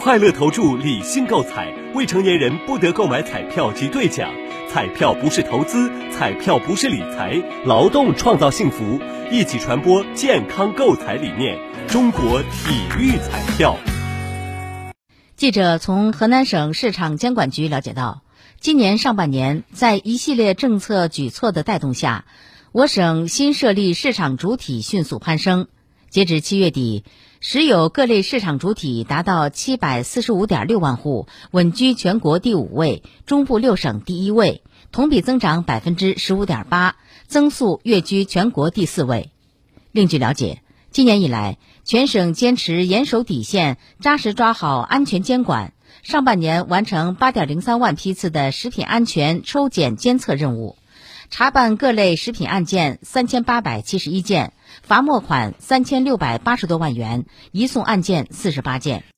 快乐投注，理性购彩，未成年人不得购买彩票及兑奖。彩票不是投资，彩票不是理财，劳动创造幸福，一起传播健康购彩理念。中国体育彩票。记者从河南省市场监管局了解到，今年上半年，在一系列政策举措的带动下，我省新设立市场主体迅速攀升。截至七月底，实有各类市场主体达到七百四十五点六万户，稳居全国第五位，中部六省第一位，同比增长百分之十五点八，增速跃居全国第四位。另据了解，今年以来，全省坚持严守底线，扎实抓好安全监管，上半年完成八点零三万批次的食品安全抽检监测任务。查办各类食品案件三千八百七十一件，罚没款三千六百八十多万元，移送案件四十八件。